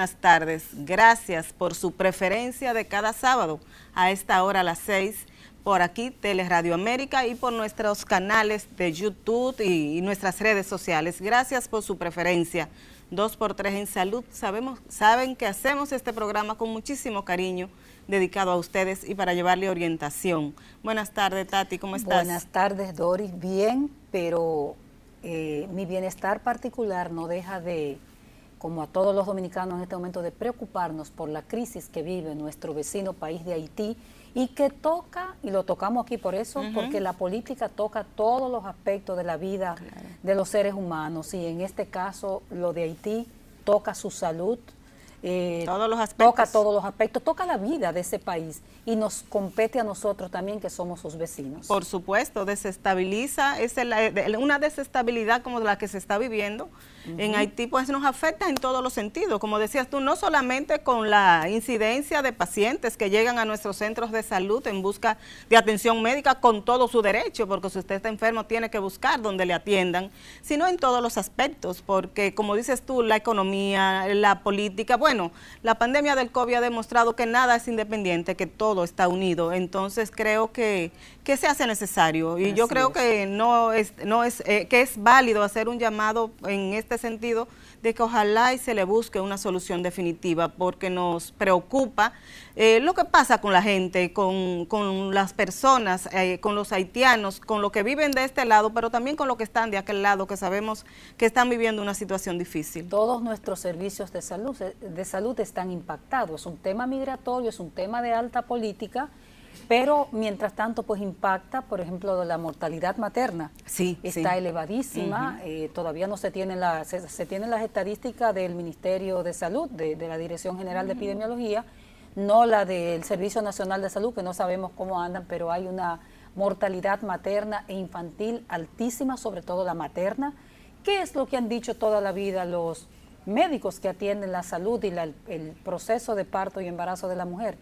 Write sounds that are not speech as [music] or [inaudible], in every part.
buenas tardes. Gracias por su preferencia de cada sábado a esta hora a las 6 por aquí, Teleradio América y por nuestros canales de YouTube y, nuestras redes sociales. Gracias por su preferencia. Dos por tres en salud. Sabemos, saben que hacemos este programa con muchísimo cariño dedicado a ustedes y para llevarle orientación. Buenas tardes, Tati, ¿cómo estás? Buenas tardes, Doris. Bien, pero eh, mi bienestar particular no deja de, como a todos los dominicanos en este momento, de preocuparnos por la crisis que vive nuestro vecino país de Haití y que toca, y lo tocamos aquí por eso, porque la política toca todos los aspectos de la vida de los seres humanos y en este caso lo de Haití toca su salud, eh, todos los aspectos. toca todos los aspectos, toca la vida de ese país y nos compete a nosotros también que somos sus vecinos. Por supuesto, desestabiliza, es una desestabilidad como la que se está viviendo en Haití, pues nos afecta en todos los sentidos, como decías tú, no solamente con la incidencia de pacientes que llegan a nuestros centros de salud en busca de atención médica con todo su derecho, porque si usted está enfermo tiene que buscar donde le atiendan, sino en todos los aspectos, porque como dices tú, la economía, la política, bueno, la pandemia del COVID ha demostrado que nada es independiente, que todo está unido, entonces creo que, que se hace necesario. Y yo creo que no es, no es, eh, que es válido hacer un llamado en este sentido de que ojalá y se le busque una solución definitiva porque nos preocupa eh, lo que pasa con la gente, con, con las personas, eh, con los haitianos, con lo que viven de este lado, pero también con lo que están de aquel lado, que sabemos que están viviendo una situación difícil. Todos nuestros servicios de salud, de salud están impactados. Es un tema migratorio, es un tema de alta política pero mientras tanto pues impacta, por ejemplo, la mortalidad materna. Sí, está elevadísima, eh, todavía no se tienen, la, se, tienen las estadísticas del Ministerio de Salud, de, la Dirección General de Epidemiología, no la del Servicio Nacional de Salud, que no sabemos cómo andan, pero hay una mortalidad materna e infantil altísima, sobre todo la materna. ¿Qué es lo que han dicho toda la vida los médicos que atienden la salud y el proceso de parto y embarazo de la mujer?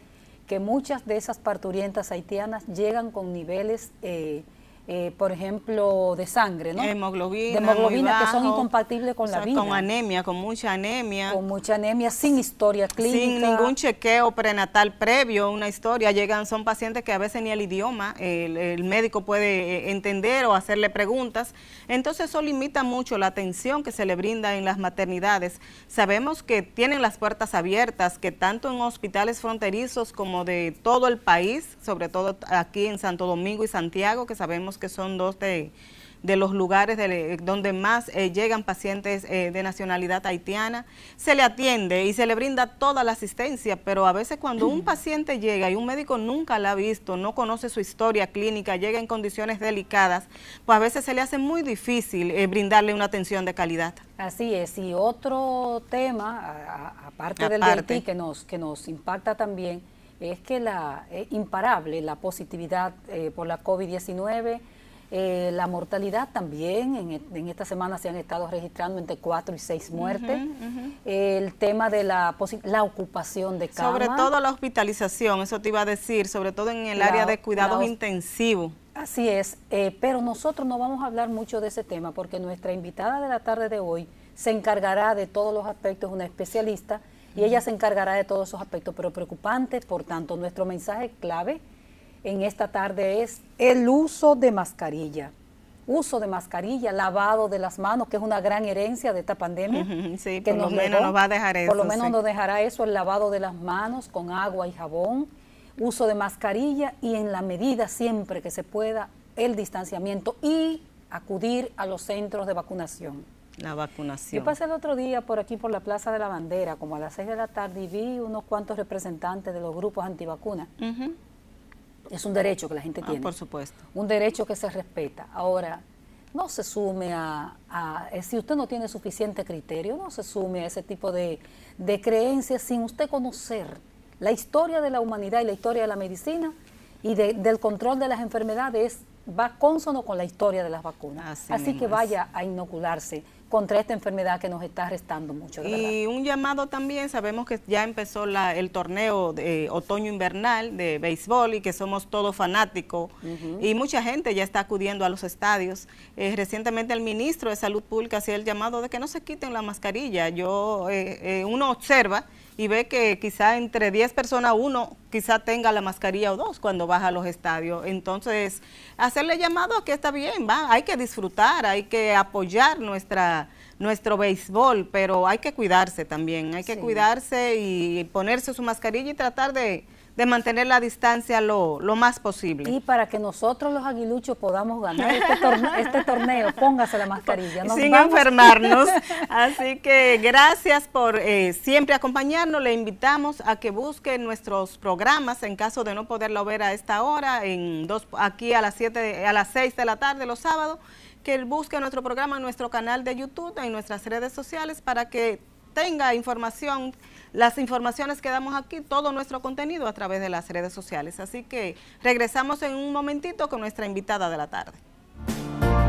Que muchas de esas parturientas haitianas llegan con niveles eh, eh, por ejemplo, de sangre, ¿no? Hemoglobina, de hemoglobina que son incompatibles con la vida. Con anemia, con mucha anemia. Con mucha anemia, sin historia clínica. Sin ningún chequeo prenatal previo, una historia. Llegan, son pacientes que a veces ni el idioma el, médico puede eh, entender o hacerle preguntas. Entonces eso limita mucho la atención que se le brinda en las maternidades. Sabemos que tienen las puertas abiertas, que tanto en hospitales fronterizos como de todo el país, sobre todo aquí en Santo Domingo y Santiago, que sabemos que son dos de, los lugares donde más eh, llegan pacientes eh, de nacionalidad haitiana, se le atiende y se le brinda toda la asistencia, pero a veces cuando un [clears throat] paciente llega y un médico nunca la ha visto, no conoce su historia clínica, llega en condiciones delicadas, pues a veces se le hace muy difícil eh, brindarle una atención de calidad. Así es, y otro tema, aparte, del Haití, que nos, que nos impacta también, es que la imparable la positividad eh, por la COVID-19, eh, la mortalidad también, en, esta semana se han estado registrando entre 4 y 6 muertes. el tema de la, la ocupación de camas. Sobre todo la hospitalización, eso te iba a decir, sobre todo en el área de cuidados intensivos. Así es, eh, pero nosotros no vamos a hablar mucho de ese tema porque nuestra invitada de la tarde de hoy se encargará de todos los aspectos, una especialista, y ella se encargará de todos esos aspectos, pero preocupantes, por tanto, nuestro mensaje clave en esta tarde es el uso de mascarilla. Uso de mascarilla, lavado de las manos, que es una gran herencia de esta pandemia. [laughs] Sí, que por lo menos nos va a dejar eso. Por lo menos nos dejará eso, el lavado de las manos con agua y jabón, uso de mascarilla y en la medida siempre que se pueda el distanciamiento y acudir a los centros de vacunación. La vacunación. Yo pasé el otro día por aquí, por la Plaza de la Bandera, como a las 6 de la tarde, y vi unos cuantos representantes de los grupos antivacunas. Es un derecho que la gente ah, tiene. Por supuesto. Un derecho que se respeta. Ahora, no se sume a, eh, si usted no tiene suficiente criterio, no se sume a ese tipo de, de creencias sin usted conocer la historia de la humanidad y la historia de la medicina y del control de las enfermedades va consono con la historia de las vacunas. Así, que vaya a inocularse contra esta enfermedad que nos está restando mucho. y un llamado también, sabemos que ya empezó el torneo de otoño-invernal de béisbol y que somos todos fanáticos y mucha gente ya está acudiendo a los estadios. Eh, recientemente el ministro de Salud Pública hacía el llamado de que no se quiten la mascarilla. Yo, eh, eh, uno observa y ve que quizá entre 10 personas uno quizá tenga la mascarilla o dos cuando baja a los estadios. Entonces, hacerle llamado a que está bien, va, hay que disfrutar, hay que apoyar nuestra nuestro béisbol, pero hay que cuidarse también, hay que cuidarse y ponerse su mascarilla y tratar de de mantener la distancia lo, más posible. Y para que nosotros los aguiluchos podamos ganar este, este torneo, póngase la mascarilla. Sin enfermarnos. [laughs] Así que gracias por eh, siempre acompañarnos. Le invitamos a que busque nuestros programas en caso de no poderlo ver a esta hora, en dos, aquí a las, siete, a las 6 de la tarde los sábados, que busque nuestro programa en nuestro canal de YouTube, en nuestras redes sociales, para que tenga información las informaciones que damos aquí, todo nuestro contenido a través de las redes sociales. Así que regresamos en un momentito con nuestra invitada de la tarde.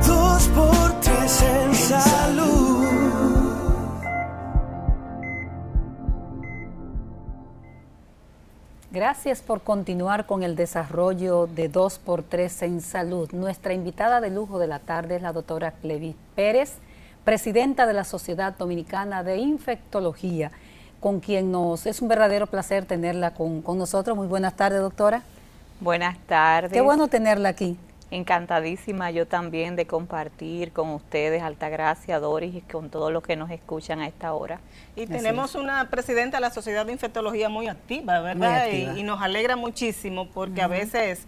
Dos por tres en salud. Gracias por continuar con el desarrollo de 2x3 en salud. Nuestra invitada de lujo de la tarde es la doctora Clevis Pérez, presidenta de la Sociedad Dominicana de Infectología con quien nos es un verdadero placer tenerla con, nosotros. Muy buenas tardes, doctora. Buenas tardes. Qué bueno tenerla aquí. Encantadísima yo también de compartir con ustedes, Altagracia, Doris, y con todos los que nos escuchan a esta hora. Y tenemos una presidenta de la Sociedad de Infectología muy activa, ¿verdad? Y, nos alegra muchísimo porque a veces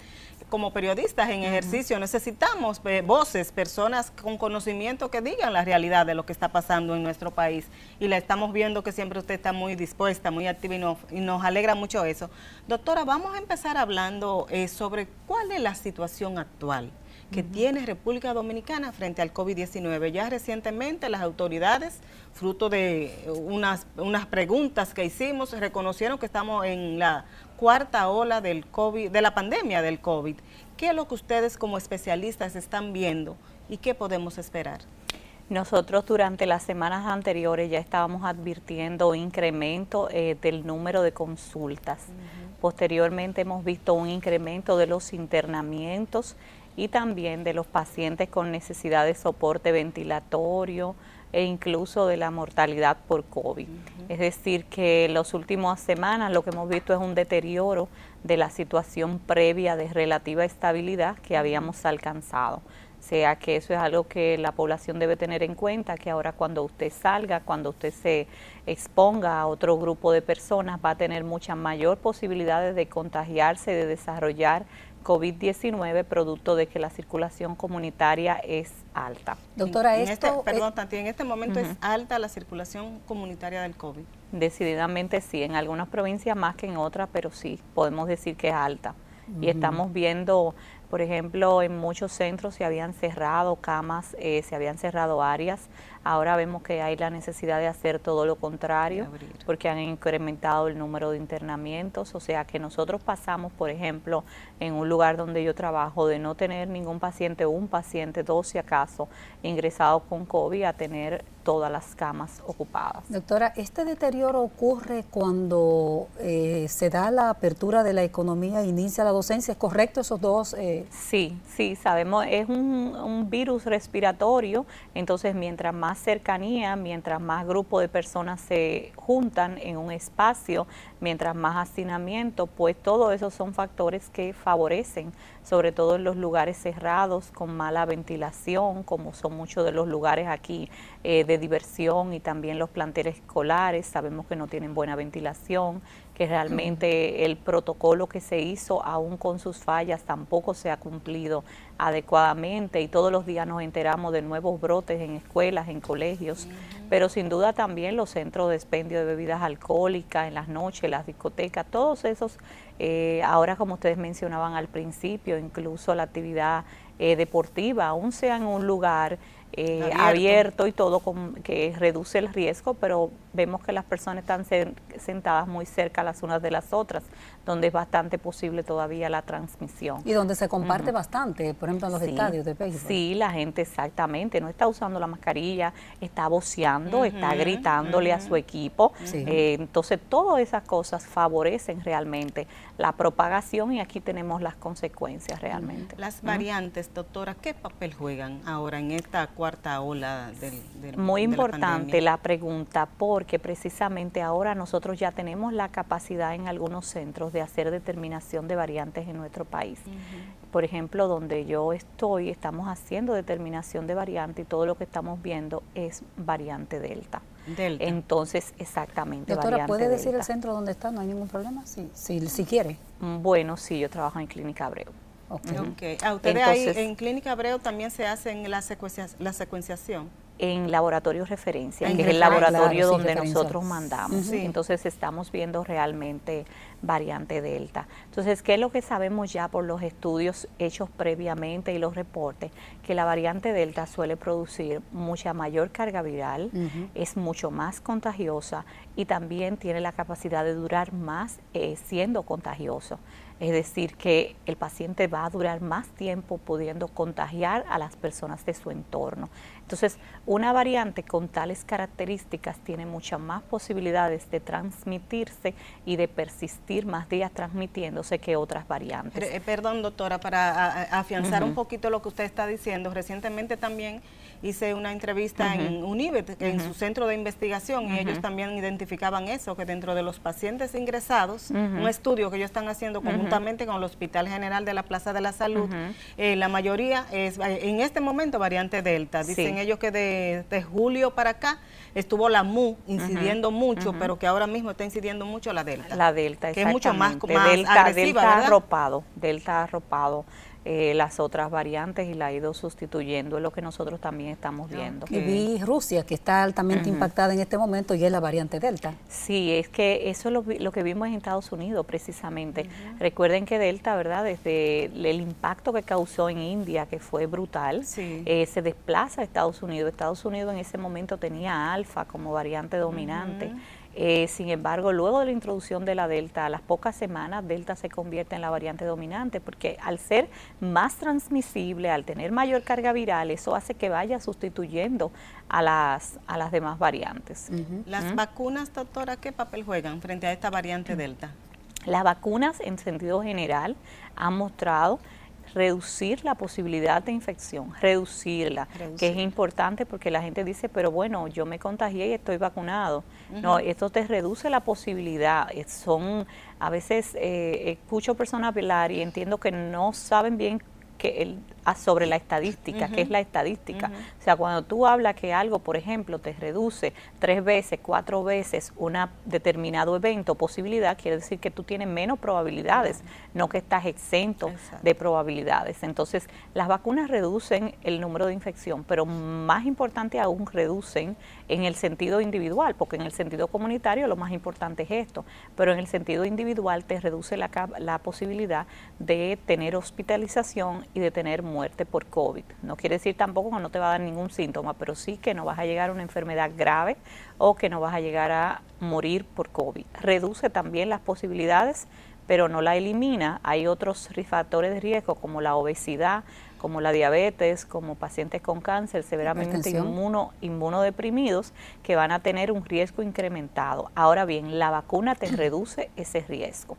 como periodistas en ejercicio necesitamos eh, voces, personas con conocimiento que digan la realidad de lo que está pasando en nuestro país. Y la estamos viendo que siempre usted está muy dispuesta, muy activa y, nos alegra mucho eso. Doctora, vamos a empezar hablando eh, sobre cuál es la situación actual que tiene República Dominicana frente al COVID-19. Ya recientemente las autoridades, fruto de unas, unas preguntas que hicimos, reconocieron que estamos en la cuarta ola del COVID, de la pandemia del COVID. ¿Qué es lo que ustedes como especialistas están viendo y qué podemos esperar? Nosotros durante las semanas anteriores ya estábamos advirtiendo incremento eh, del número de consultas. Posteriormente hemos visto un incremento de los internamientos y también de los pacientes con necesidad de soporte ventilatorio e incluso de la mortalidad por COVID. Es decir, que en las últimas semanas lo que hemos visto es un deterioro de la situación previa de relativa estabilidad que habíamos alcanzado. O sea que eso es algo que la población debe tener en cuenta, que ahora cuando usted salga, cuando usted se exponga a otro grupo de personas, va a tener muchas mayor posibilidades de contagiarse, de desarrollar COVID-19 producto de que la circulación comunitaria es alta. Doctora, esto... Este, perdón, en este momento es alta la circulación comunitaria del COVID. Decididamente sí, en algunas provincias más que en otras, pero sí, podemos decir que es alta. Y estamos viendo, por ejemplo, en muchos centros se habían cerrado camas, eh, se habían cerrado áreas Ahora vemos que hay la necesidad de hacer todo lo contrario porque han incrementado el número de internamientos, o sea que nosotros pasamos, por ejemplo, en un lugar donde yo trabajo de no tener ningún paciente o un paciente, dos si acaso, ingresado con COVID a tener todas las camas ocupadas. Doctora, ¿este deterioro ocurre cuando eh, se da la apertura de la economía e inicia la docencia? ¿Es correcto esos dos? Eh? Sí, sí, sabemos, es un, un virus respiratorio, entonces mientras más cercanía, mientras más grupo de personas se juntan en un espacio, mientras más hacinamiento, pues todos esos son factores que favorecen, sobre todo en los lugares cerrados, con mala ventilación, como son muchos de los lugares aquí eh, de diversión y también los planteles escolares, sabemos que no tienen buena ventilación, que realmente el protocolo que se hizo, aún con sus fallas, tampoco se ha cumplido adecuadamente y todos los días nos enteramos de nuevos brotes en escuelas, en colegios, pero sin duda también los centros de expendio de bebidas alcohólicas en las noches, las discotecas, todos esos, eh, ahora como ustedes mencionaban al principio, incluso la actividad eh, deportiva, aún sea en un lugar eh, abierto. y todo que reduce el riesgo, pero vemos que las personas están sentadas muy cerca las unas de las otras, donde es bastante posible todavía la transmisión. Y donde se comparte bastante, por ejemplo en los estadios de béisbol. Sí, la gente exactamente, no está usando la mascarilla, está voceando, está gritándole a su equipo. Eh, entonces, todas esas cosas favorecen realmente la propagación y aquí tenemos las consecuencias realmente. Las variantes, doctora, ¿qué papel juegan ahora en esta cuarta ola del, Muy importante la, pregunta porque precisamente ahora nosotros ya tenemos la capacidad en algunos centros de hacer determinación de variantes en nuestro país. Por ejemplo, donde yo estoy, estamos haciendo determinación de variante y todo lo que estamos viendo es variante Delta. Delta. Entonces, exactamente. Doctora, ¿puede decir el centro donde está? No hay ningún problema, si, si, si quiere. Mm, bueno, sí, yo trabajo en Clínica Abreu. Okay. ¿A ustedes ahí en Clínica Abreu también se hace la, la secuenciación? en laboratorio referencia, que es el laboratorio donde nosotros mandamos. Entonces estamos viendo realmente variante Delta. Entonces, ¿qué es lo que sabemos ya por los estudios hechos previamente y los reportes? Que la variante Delta suele producir mucha mayor carga viral, es mucho más contagiosa y también tiene la capacidad de durar más eh, siendo contagioso. Es decir, que el paciente va a durar más tiempo pudiendo contagiar a las personas de su entorno. Entonces, una variante con tales características tiene muchas más posibilidades de transmitirse y de persistir más días transmitiéndose que otras variantes. Eh, perdón, doctora, para afianzar un poquito lo que usted está diciendo, recientemente también hice una entrevista en UNIBET, en su centro de investigación, y ellos también identificaban eso, que dentro de los pacientes ingresados, un estudio que ellos están haciendo conjuntamente con el Hospital General de la Plaza de la Salud, eh, la mayoría es en este momento variante Delta. Dicen ellos que de, julio para acá estuvo la MU incidiendo mucho, pero que ahora mismo está incidiendo mucho la Delta. La Delta, Que es mucho más, más Delta, agresiva, Delta arropado, Delta arropado. Eh, las otras variantes y la ha ido sustituyendo, es lo que nosotros también estamos viendo. Y vi Rusia, que está altamente impactada en este momento y es la variante Delta. Sí, es que eso es lo, que vimos en Estados Unidos precisamente. Recuerden que Delta, ¿verdad? Desde el impacto que causó en India, que fue brutal, eh, se desplaza a Estados Unidos. Estados Unidos en ese momento tenía alfa como variante dominante. Eh, sin embargo, luego de la introducción de la Delta, a las pocas semanas, Delta se convierte en la variante dominante, porque al ser más transmisible, al tener mayor carga viral, eso hace que vaya sustituyendo a las, a las demás variantes. ¿Las vacunas, doctora, qué papel juegan frente a esta variante Delta? Las vacunas, en sentido general, han mostrado reducir la posibilidad de infección, reducirla, que es importante porque la gente dice, pero bueno, yo me contagié y estoy vacunado. No, esto te reduce la posibilidad. Son, a veces eh, escucho personas hablar y entiendo que no saben bien que el, sobre la estadística, que es la estadística. O sea, cuando tú hablas que algo, por ejemplo, te reduce tres veces, cuatro veces un determinado evento, posibilidad, quiere decir que tú tienes menos probabilidades, no que estás exento de probabilidades. Entonces, las vacunas reducen el número de infección, pero más importante aún, reducen en el sentido individual, porque en el sentido comunitario lo más importante es esto, pero en el sentido individual te reduce la, la posibilidad de tener hospitalización y de tener muerte por COVID. No quiere decir tampoco que no te va a dar ningún síntoma, pero sí que no vas a llegar a una enfermedad grave o que no vas a llegar a morir por COVID. Reduce también las posibilidades, pero no la elimina. Hay otros factores de riesgo como la obesidad, como la diabetes, como pacientes con cáncer severamente inmuno, inmunodeprimidos, que van a tener un riesgo incrementado. Ahora bien, la vacuna te [clears throat] reduce ese riesgo.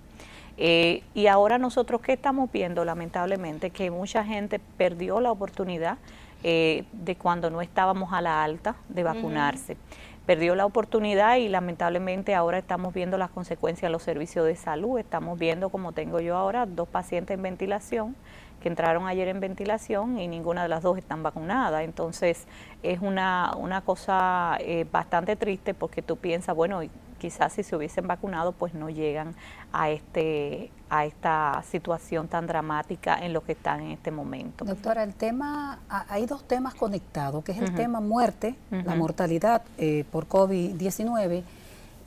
Eh, y ahora nosotros qué estamos viendo, lamentablemente, que mucha gente perdió la oportunidad eh, de cuando no estábamos a la alta de vacunarse. Perdió la oportunidad y lamentablemente ahora estamos viendo las consecuencias de los servicios de salud. Estamos viendo, como tengo yo ahora, dos pacientes en ventilación que entraron ayer en ventilación y ninguna de las dos están vacunadas. Entonces es una, una cosa eh, bastante triste porque tú piensas, bueno, quizás si se hubiesen vacunado pues no llegan a este a esta situación tan dramática en lo que están en este momento. Doctora, el tema, hay dos temas conectados, que es el tema muerte, la mortalidad eh, por COVID-19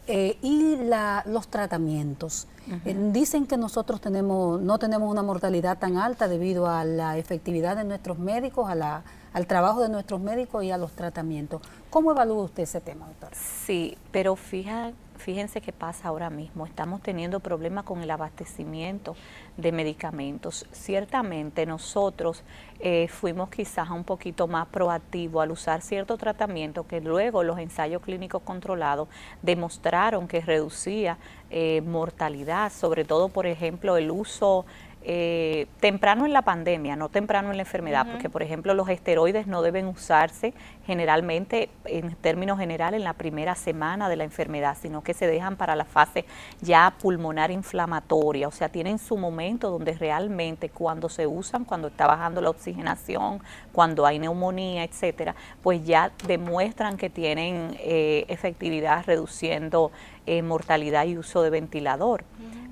eh, y la, los tratamientos. Eh, dicen que nosotros tenemos, no tenemos una mortalidad tan alta debido a la efectividad de nuestros médicos, a la al trabajo de nuestros médicos y a los tratamientos. ¿Cómo evalúa usted ese tema, doctora? Sí, pero fija, fíjense qué pasa ahora mismo. Estamos teniendo problemas con el abastecimiento de medicamentos. Ciertamente nosotros eh, fuimos quizás un poquito más proactivos al usar cierto tratamiento que luego los ensayos clínicos controlados demostraron que reducía eh, mortalidad, sobre todo, por ejemplo, el uso eh, temprano en la pandemia, no temprano en la enfermedad, porque por ejemplo los esteroides no deben usarse generalmente, en términos generales, en la primera semana de la enfermedad, sino que se dejan para la fase ya pulmonar inflamatoria, o sea, tienen su momento donde realmente cuando se usan, cuando está bajando la oxigenación, cuando hay neumonía, etcétera, pues ya demuestran que tienen eh, efectividad reduciendo eh, mortalidad y uso de ventilador.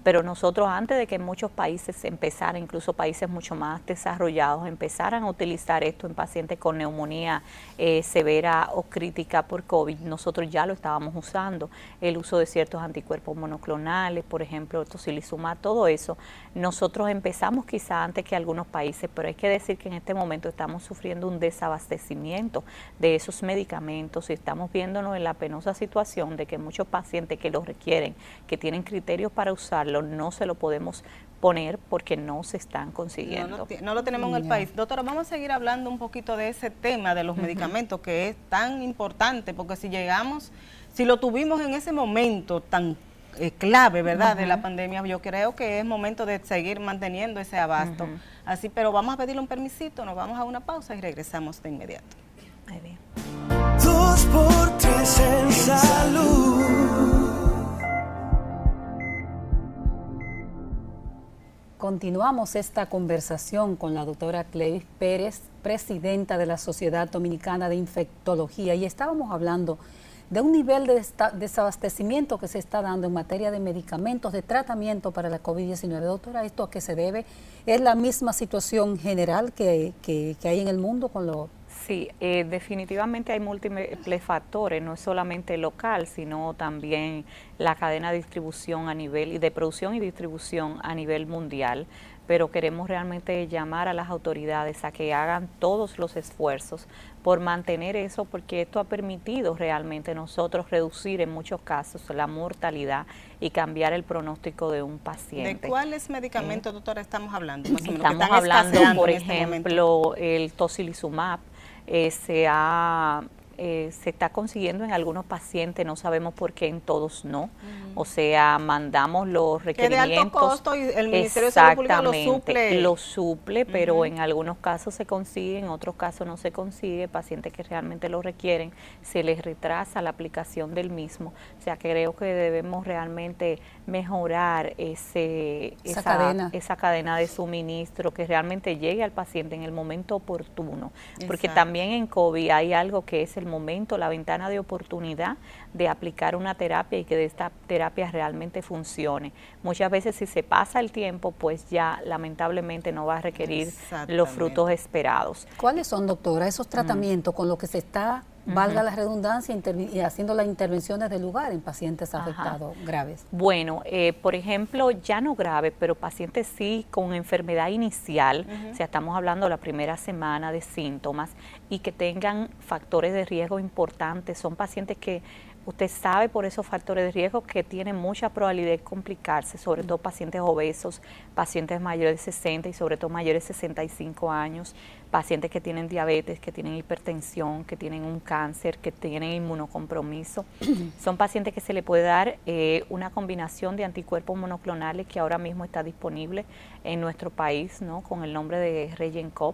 Pero nosotros antes de que muchos países empezaran, incluso países mucho más desarrollados, empezaran a utilizar esto en pacientes con neumonía eh, severa o crítica por COVID, nosotros ya lo estábamos usando. El uso de ciertos anticuerpos monoclonales, por ejemplo, tocilizumab, todo eso. Nosotros empezamos quizá antes que algunos países, pero hay que decir que en este momento estamos sufriendo un desabastecimiento de esos medicamentos y estamos viéndonos en la penosa situación de que muchos pacientes que los requieren, que tienen criterios para usarlo, no se lo podemos poner porque no se están consiguiendo. No, lo tenemos en el país. Doctora, vamos a seguir hablando un poquito de ese tema de los medicamentos que es tan importante porque si llegamos, si lo tuvimos en ese momento tan eh, clave, ¿verdad?, de la pandemia, yo creo que es momento de seguir manteniendo ese abasto. Así, pero vamos a pedirle un permisito, nos vamos a una pausa y regresamos de inmediato. Muy bien. Dos por tres en salud. Continuamos esta conversación con la doctora Clevis Pérez, presidenta de la Sociedad Dominicana de Infectología, y estábamos hablando de un nivel de desabastecimiento que se está dando en materia de medicamentos, de tratamiento para la COVID-19. Doctora, ¿esto a qué se debe? ¿Es la misma situación general que, que hay en el mundo con los Sí, eh, definitivamente hay múltiples factores, no es solamente local, sino también la cadena de distribución a nivel y de producción y distribución a nivel mundial. Pero queremos realmente llamar a las autoridades a que hagan todos los esfuerzos por mantener eso, porque esto ha permitido realmente nosotros reducir en muchos casos la mortalidad y cambiar el pronóstico de un paciente. ¿De cuáles medicamentos, eh, doctora, estamos hablando? estamos hablando, por este ejemplo, el tocilizumab, eh, se, ha, eh, se está consiguiendo en algunos pacientes, no sabemos por qué en todos no. O sea, mandamos los requerimientos. de alto costo y el Ministerio de Salud Pública lo suple. Lo suple, pero en algunos casos se consigue, en otros casos no se consigue. Pacientes que realmente lo requieren, se les retrasa la aplicación del mismo. O sea, que creo que debemos realmente mejorar ese, esa, cadena. esa cadena de suministro, que realmente llegue al paciente en el momento oportuno. Porque también en COVID hay algo que es el momento, la ventana de oportunidad de aplicar una terapia y que de esta terapia realmente funcione. Muchas veces si se pasa el tiempo, pues ya lamentablemente no va a requerir los frutos esperados. ¿Cuáles son, doctora, esos tratamientos con los que se está valga la redundancia, y haciendo las intervenciones de lugar en pacientes afectados graves? Bueno, eh, por ejemplo, ya no graves, pero pacientes sí con enfermedad inicial, o sea, estamos hablando la primera semana de síntomas y que tengan factores de riesgo importantes, son pacientes que Usted sabe por esos factores de riesgo que tienen mucha probabilidad de complicarse, sobre todo pacientes obesos, pacientes mayores de 60 y sobre todo mayores de 65 años, pacientes que tienen diabetes, que tienen hipertensión, que tienen un cáncer, que tienen inmunocompromiso. [clears throat] Son pacientes que se le puede dar eh, una combinación de anticuerpos monoclonales que ahora mismo está disponible en nuestro país, ¿no? con el nombre de Regencop.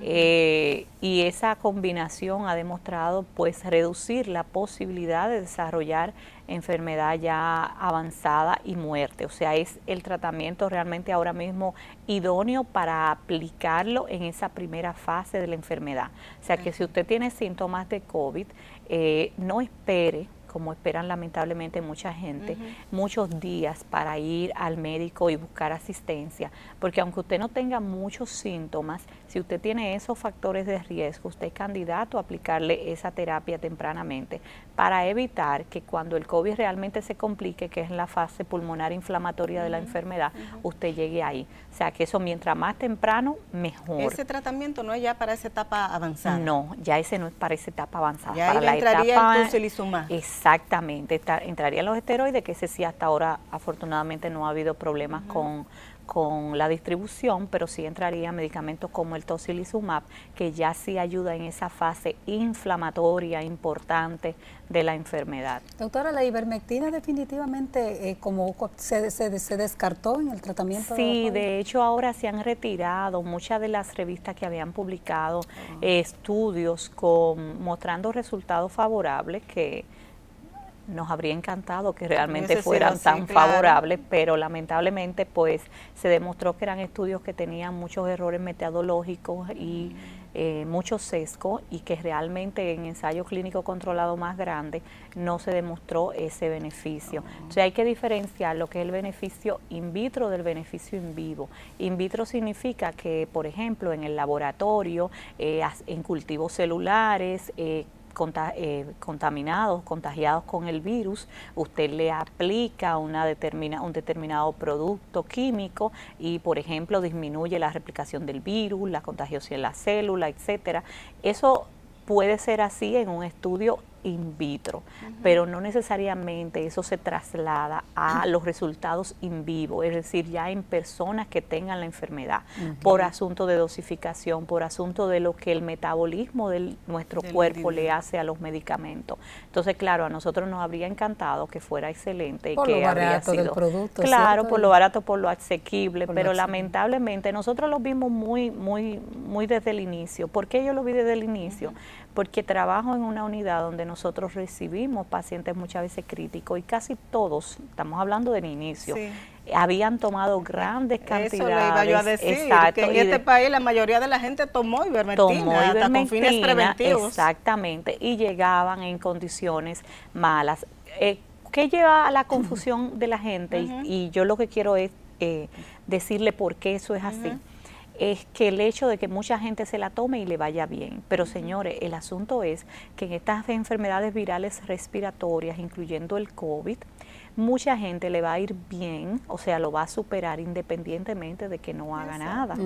Eh, y esa combinación ha demostrado pues reducir la posibilidad de desarrollar enfermedad ya avanzada y muerte. O sea, es el tratamiento realmente ahora mismo idóneo para aplicarlo en esa primera fase de la enfermedad. O sea, que si usted tiene síntomas de COVID, eh, no espere como esperan lamentablemente mucha gente, muchos días para ir al médico y buscar asistencia, porque aunque usted no tenga muchos síntomas, si usted tiene esos factores de riesgo, usted es candidato a aplicarle esa terapia tempranamente para evitar que cuando el COVID realmente se complique, que es la fase pulmonar inflamatoria de la enfermedad, usted llegue ahí. O sea, que eso mientras más temprano, mejor. Ese tratamiento no es ya para esa etapa avanzada. No, ya ese no es para esa etapa avanzada. Ya para la entraría etapa, el tocilizumab. Exactamente, entrarían los esteroides, que ese sí hasta ahora afortunadamente no ha habido problemas con con la distribución, pero sí entraría medicamentos como el tocilizumab, que ya sí ayuda en esa fase inflamatoria importante de la enfermedad. Doctora, la ivermectina definitivamente eh, como se, se, descartó en el tratamiento. Sí, de, hecho ahora se han retirado muchas de las revistas que habían publicado ah. estudios con, mostrando resultados favorables que nos habría encantado que realmente fueran tan favorables, pero lamentablemente pues se demostró que eran estudios que tenían muchos errores metodológicos y eh, mucho sesgo y que realmente en ensayo clínico controlado más grande no se demostró ese beneficio. Entonces hay que diferenciar lo que es el beneficio in vitro del beneficio in vivo. In vitro significa que, por ejemplo, en el laboratorio, eh, en cultivos celulares, eh, eh, contaminados, contagiados con el virus, usted le aplica una determina, un determinado producto químico y, por ejemplo, disminuye la replicación del virus, la contagiosidad en la célula, etcétera. Eso puede ser así en un estudio in vitro, pero no necesariamente eso se traslada a los resultados in vivo, es decir, ya en personas que tengan la enfermedad, por asunto de dosificación, por asunto de lo que el metabolismo de nuestro cuerpo le hace a los medicamentos. Entonces, claro, a nosotros nos habría encantado que fuera excelente. Por que lo barato del producto. Claro, por lo barato, por lo asequible, pero lamentablemente nosotros lo vimos muy, muy, muy desde el inicio. ¿Por qué yo lo vi desde el inicio? Porque trabajo en una unidad donde nosotros recibimos pacientes muchas veces críticos y casi todos, estamos hablando del inicio, habían tomado grandes cantidades. Eso le iba yo a decir, que en este país la mayoría de la gente tomó ivermectina, tomó hasta con fines preventivos. Exactamente, y llegaban en condiciones malas. Eh, ¿Qué lleva a la confusión de la gente? y, yo lo que quiero es eh, decirle por qué eso es así es que el hecho de que mucha gente se la tome y le vaya bien. Pero señores, el asunto es que en estas enfermedades virales respiratorias, incluyendo el COVID, mucha gente le va a ir bien, o sea, lo va a superar independientemente de que no haga nada.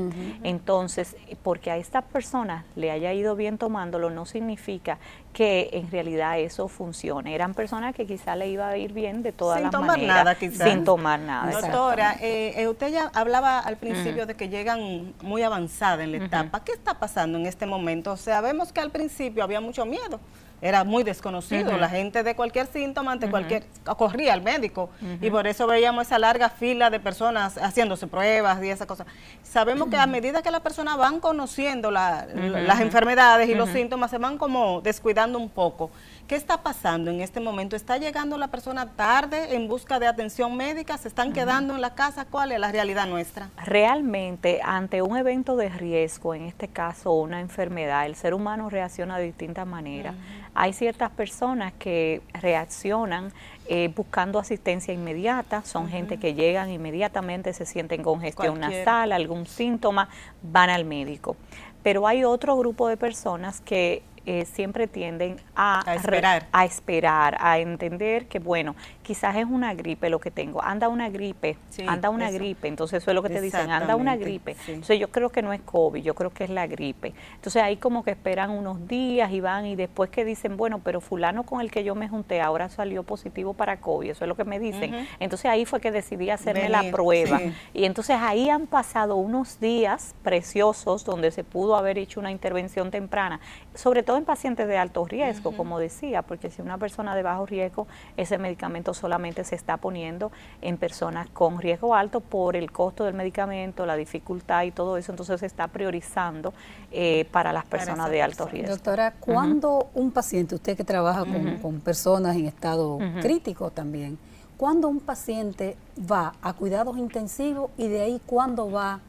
Entonces, porque a esta persona le haya ido bien tomándolo, no significa que en realidad eso funcione. Eran personas que quizá le iba a ir bien de todas las maneras. Sin tomar nada, quizás. Sin tomar nada. Doctora, eh, eh, usted ya hablaba al principio de que llegan muy avanzada en la etapa. ¿Qué está pasando en este momento? O sea, vemos que al principio había mucho miedo era muy desconocido. La gente de cualquier síntoma, ante cualquier, corría al médico. Y por eso veíamos esa larga fila de personas haciéndose pruebas y esas cosas. Sabemos que a medida que las personas van conociendo las enfermedades y los síntomas, se van como descuidando un poco. ¿Qué está pasando en este momento? ¿Está llegando la persona tarde en busca de atención médica? ¿Se están quedando en la casa? ¿Cuál es la realidad nuestra? Realmente, ante un evento de riesgo, en este caso una enfermedad, el ser humano reacciona de distintas maneras. Hay ciertas personas que reaccionan eh, buscando asistencia inmediata, son gente que llegan inmediatamente, se sienten congestión nasal, algún síntoma, van al médico. Pero hay otro grupo de personas que eh, siempre tienden a, esperar. a esperar, a entender que, bueno, quizás es una gripe lo que tengo, anda una gripe, anda una gripe, entonces eso es lo que te dicen, anda una gripe. Entonces yo creo que no es COVID, yo creo que es la gripe. Entonces ahí como que esperan unos días y van y después que dicen, bueno, pero fulano con el que yo me junté ahora salió positivo para COVID, eso es lo que me dicen. Entonces ahí fue que decidí hacerme la prueba. Y entonces ahí han pasado unos días preciosos donde se pudo haber hecho una intervención temprana, sobre todo en pacientes de alto riesgo, como decía, porque si una persona de bajo riesgo, ese medicamento solamente se está poniendo en personas con riesgo alto por el costo del medicamento, la dificultad y todo eso, entonces se está priorizando eh, para las personas de alto riesgo. Doctora, ¿cuándo un paciente, usted que trabaja con, personas en estado crítico también, ¿cuándo un paciente va a cuidados intensivos y de ahí cuándo va a,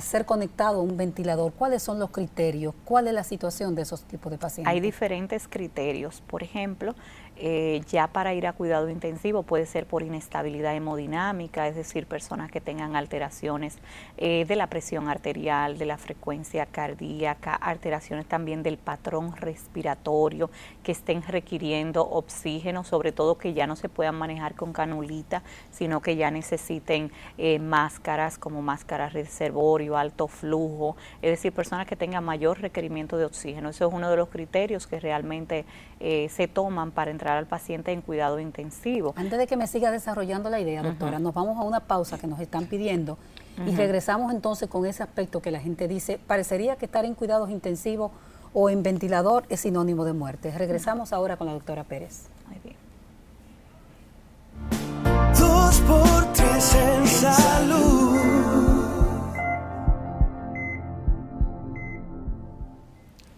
ser conectado a un ventilador? ¿Cuáles son los criterios? ¿Cuál es la situación de esos tipos de pacientes? Hay diferentes criterios. Por ejemplo, eh, ya para ir a cuidado intensivo puede ser por inestabilidad hemodinámica, es decir, personas que tengan alteraciones eh, de la presión arterial, de la frecuencia cardíaca, alteraciones también del patrón respiratorio, que estén requiriendo oxígeno, sobre todo que ya no se puedan manejar con canulita, sino que ya necesiten eh, máscaras como máscaras reservorio, alto flujo, es decir, personas que tengan mayor requerimiento de oxígeno. Eso es uno de los criterios que realmente se toman para entrar al paciente en cuidado intensivo. Antes de que me siga desarrollando la idea, doctora, nos vamos a una pausa que nos están pidiendo y regresamos entonces con ese aspecto que la gente dice, parecería que estar en cuidados intensivos o en ventilador es sinónimo de muerte. Regresamos ahora con la doctora Pérez. Muy bien. Dos por tres en salud.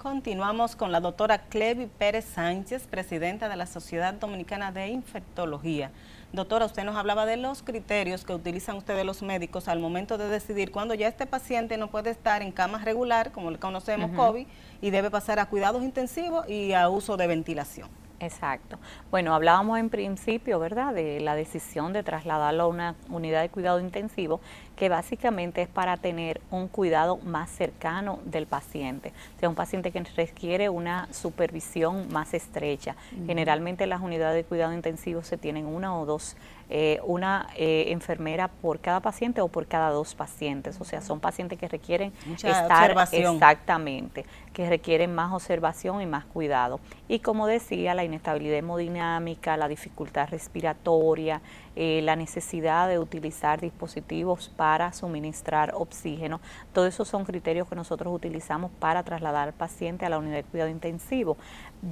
Continuamos con la doctora Clevi Pérez Sánchez, presidenta de la Sociedad Dominicana de Infectología. Doctora, usted nos hablaba de los criterios que utilizan ustedes los médicos al momento de decidir cuando ya este paciente no puede estar en cama regular, como le conocemos COVID, y debe pasar a cuidados intensivos y a uso de ventilación. Exacto. Bueno, hablábamos en principio, ¿verdad?, de la decisión de trasladarlo a una unidad de cuidado intensivo, que básicamente es para tener un cuidado más cercano del paciente. O sea, un paciente que requiere una supervisión más estrecha. Generalmente las unidades de cuidado intensivo se tienen una o dos eh, una eh, enfermera por cada paciente o por cada dos pacientes. O sea, son pacientes que requieren estar exactamente, que requieren más observación y más cuidado. Y como decía, la inestabilidad hemodinámica, la dificultad respiratoria, eh, la necesidad de utilizar dispositivos para suministrar oxígeno. Todos esos son criterios que nosotros utilizamos para trasladar al paciente a la unidad de cuidado intensivo.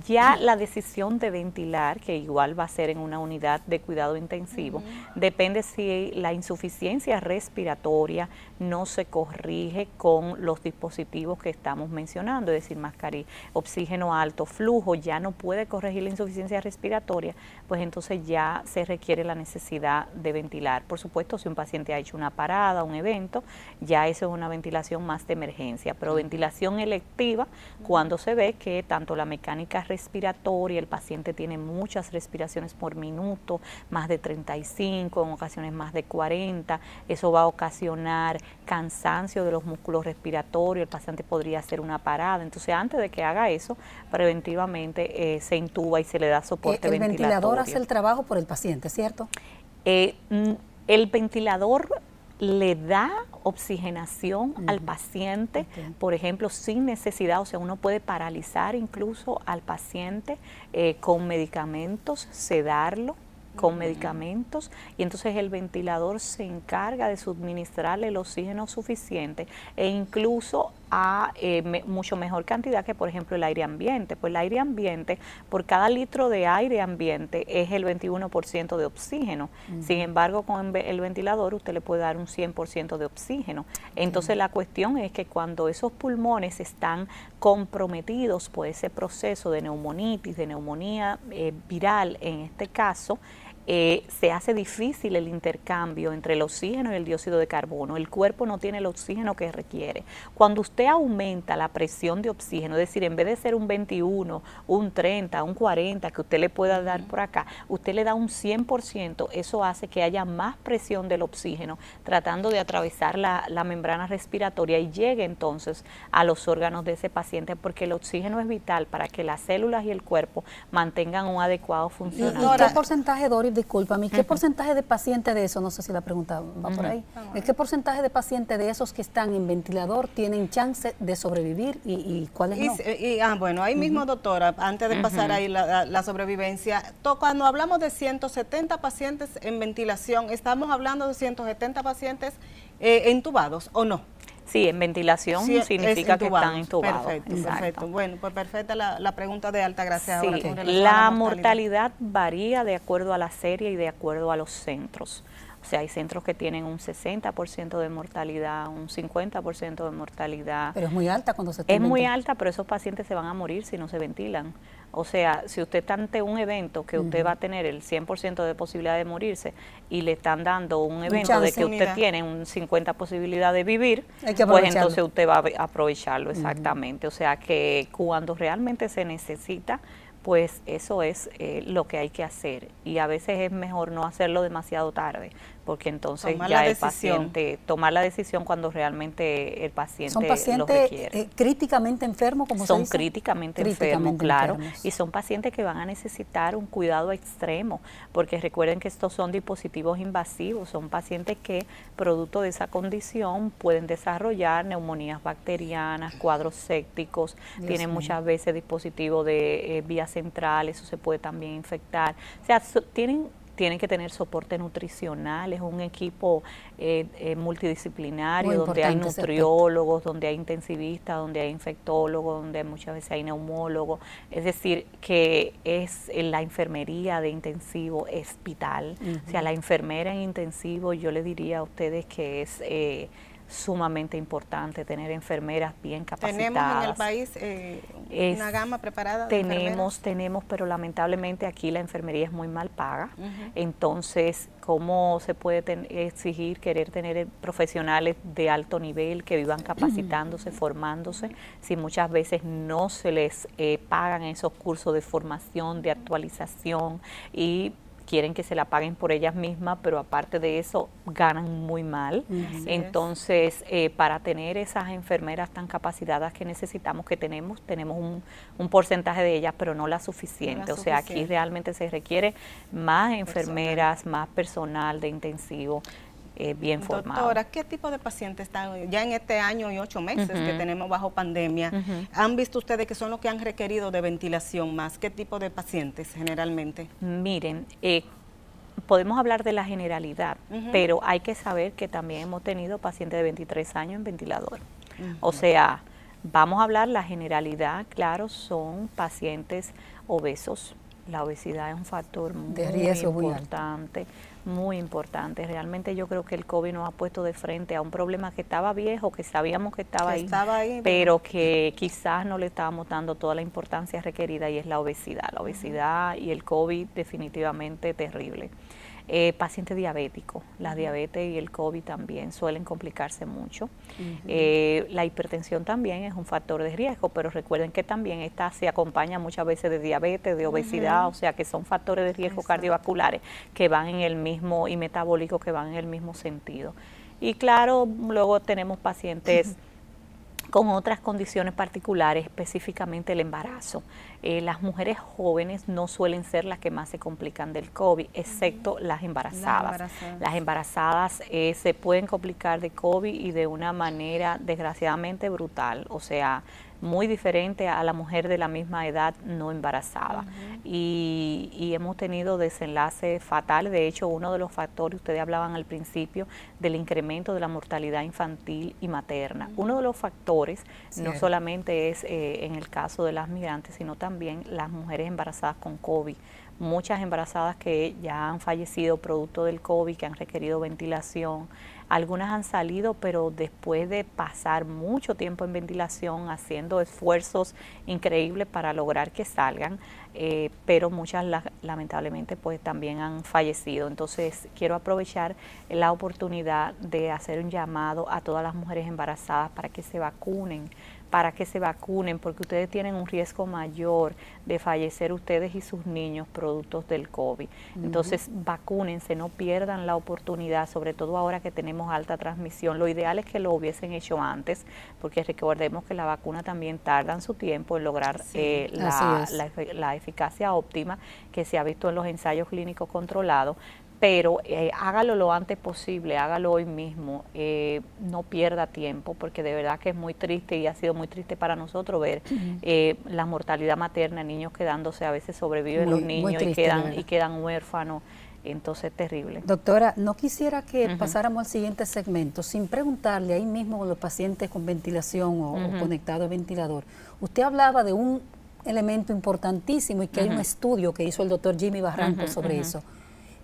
Ya la decisión de ventilar, que igual va a ser en una unidad de cuidado intensivo, depende si la insuficiencia respiratoria no se corrige con los dispositivos que estamos mencionando, es decir, mascarilla, oxígeno alto, flujo, ya no puede corregir la insuficiencia respiratoria, pues entonces ya se requiere la necesidad de ventilar. Por supuesto, si un paciente ha hecho una parada, un evento, ya eso es una ventilación más de emergencia, pero ventilación electiva cuando se ve que tanto la mecánica respiratoria, el paciente tiene muchas respiraciones por minuto, más de 35, en ocasiones más de 40, eso va a ocasionar cansancio de los músculos respiratorios, el paciente podría hacer una parada, entonces antes de que haga eso, preventivamente eh, se intuba y se le da soporte el, el ventilador hace el trabajo por el paciente, ¿cierto? Eh, mm, el ventilador le da oxigenación al paciente, por ejemplo, sin necesidad, o sea, uno puede paralizar incluso al paciente eh, con medicamentos, sedarlo con medicamentos y entonces el ventilador se encarga de suministrarle el oxígeno suficiente e incluso a eh, mucho mejor cantidad que por ejemplo el aire ambiente. Pues el aire ambiente, por cada litro de aire ambiente es el 21% de oxígeno. Sin embargo, con el ventilador usted le puede dar un 100% de oxígeno. Entonces la cuestión es que cuando esos pulmones están comprometidos por ese proceso de neumonitis, de neumonía eh, viral en este caso, eh, se hace difícil el intercambio entre el oxígeno y el dióxido de carbono. El cuerpo no tiene el oxígeno que requiere. Cuando usted aumenta la presión de oxígeno, es decir, en vez de ser un 21, un 30, un 40 que usted le pueda dar por acá, usted le da un 100%, eso hace que haya más presión del oxígeno tratando de atravesar la, membrana respiratoria y llegue entonces a los órganos de ese paciente porque el oxígeno es vital para que las células y el cuerpo mantengan un adecuado funcionamiento. ¿Qué porcentaje, Doris, discúlpame, ¿qué porcentaje de pacientes de eso, no sé si la pregunta va por ahí, ¿qué porcentaje de pacientes de esos que están en ventilador tienen chance de sobrevivir y, cuáles no? Y, ah, bueno, ahí mismo, doctora, antes de pasar ahí la, sobrevivencia, cuando hablamos de 170 pacientes en ventilación, ¿estamos hablando de 170 pacientes eh, entubados o no? Sí, en ventilación significa que están intubados. Perfecto, perfecto. Bueno, pues perfecta la, pregunta de alta gracia. Sí, la, mortalidad. varía de acuerdo a la serie y de acuerdo a los centros. O sea, hay centros que tienen un 60% de mortalidad, un 50% de mortalidad. Pero es muy alta cuando se Es muy alta, pero esos pacientes se van a morir si no se ventilan. O sea, si usted está ante un evento que usted va a tener el 100% de posibilidad de morirse y le están dando un evento de que usted tiene un 50 posibilidad de vivir, pues entonces usted va a aprovecharlo exactamente. O sea que cuando realmente se necesita, pues eso es eh, lo que hay que hacer. Y a veces es mejor no hacerlo demasiado tarde, porque entonces ya el paciente tomar la decisión cuando realmente el paciente son pacientes eh, críticamente enfermos como son críticamente, enfermos claro y son pacientes que van a necesitar un cuidado extremo porque recuerden que estos son dispositivos invasivos son pacientes que producto de esa condición pueden desarrollar neumonías bacterianas cuadros sépticos tienen muchas veces dispositivos de eh, vía central eso se puede también infectar. O sea tienen tienen que tener soporte nutricional, es un equipo eh, eh, multidisciplinario donde hay nutriólogos, donde hay intensivistas, donde hay infectólogos, donde muchas veces hay neumólogos, es decir, que es la enfermería de intensivo es vital, o sea, la enfermera en intensivo yo le diría a ustedes que es... Eh, sumamente importante tener enfermeras bien capacitadas. ¿Tenemos en el país eh, una gama preparada? De tenemos, tenemos, pero lamentablemente aquí la enfermería es muy mal paga. Entonces, ¿cómo se puede exigir, querer tener profesionales de alto nivel que vivan capacitándose, formándose, si muchas veces no se les eh, pagan esos cursos de formación, de actualización y quieren que se la paguen por ellas mismas, pero aparte de eso ganan muy mal. Entonces, eh, para tener esas enfermeras tan capacitadas que necesitamos, que tenemos, tenemos un, porcentaje de ellas, pero no la suficiente. o sea, aquí realmente se requiere más enfermeras, más personal de intensivo. Eh, bien formado. Doctora, ¿qué tipo de pacientes están ya en este año y ocho meses que tenemos bajo pandemia? ¿Han visto ustedes que son los que han requerido de ventilación más? ¿Qué tipo de pacientes generalmente? Miren, eh, podemos hablar de la generalidad, pero hay que saber que también hemos tenido pacientes de 23 años en ventilador. O sea, vamos a hablar la generalidad, claro, son pacientes obesos. La obesidad es un factor muy importante muy importante. Realmente yo creo que el COVID nos ha puesto de frente a un problema que estaba viejo, que sabíamos que estaba, ahí, pero que quizás no le estábamos dando toda la importancia requerida y es la obesidad. La obesidad y el COVID definitivamente terrible. Eh, paciente diabético, la diabetes y el COVID también suelen complicarse mucho. Eh, la hipertensión también es un factor de riesgo, pero recuerden que también esta se acompaña muchas veces de diabetes, de obesidad, o sea que son factores de riesgo cardiovasculares que van en el mismo y metabólicos que van en el mismo sentido. Y claro, luego tenemos pacientes [laughs] con otras condiciones particulares, específicamente el embarazo. Eh, las mujeres jóvenes no suelen ser las que más se complican del COVID, excepto las embarazadas. Las embarazadas, eh, se pueden complicar de COVID y de una manera desgraciadamente brutal, o sea, muy diferente a la mujer de la misma edad no embarazada. y, y, hemos tenido desenlaces fatales. De hecho, uno de los factores, ustedes hablaban al principio, del incremento de la mortalidad infantil y materna. Uno de los factores no solamente es eh, en el caso de las migrantes, sino también las mujeres embarazadas con COVID muchas embarazadas que ya han fallecido producto del COVID, que han requerido ventilación, algunas han salido, pero después de pasar mucho tiempo en ventilación, haciendo esfuerzos increíbles para lograr que salgan, eh, pero muchas lamentablemente pues también han fallecido. Entonces quiero aprovechar la oportunidad de hacer un llamado a todas las mujeres embarazadas para que se vacunen para que se vacunen, porque ustedes tienen un riesgo mayor de fallecer ustedes y sus niños productos del COVID. Entonces, vacúnense, no pierdan la oportunidad, sobre todo ahora que tenemos alta transmisión. Lo ideal es que lo hubiesen hecho antes, porque recordemos que la vacuna también tarda en su tiempo en lograr eh, la, la eficacia óptima que se ha visto en los ensayos clínicos controlados pero eh, hágalo lo antes posible, hágalo hoy mismo, eh, no pierda tiempo, porque de verdad que es muy triste y ha sido muy triste para nosotros ver eh, la mortalidad materna, niños quedándose, a veces sobreviven los niños y quedan, y quedan huérfanos, entonces es terrible. Doctora, no quisiera que pasáramos al siguiente segmento sin preguntarle ahí mismo a los pacientes con ventilación o, conectados a ventilador. Usted hablaba de un elemento importantísimo y que hay un estudio que hizo el doctor Jimmy Barranco sobre eso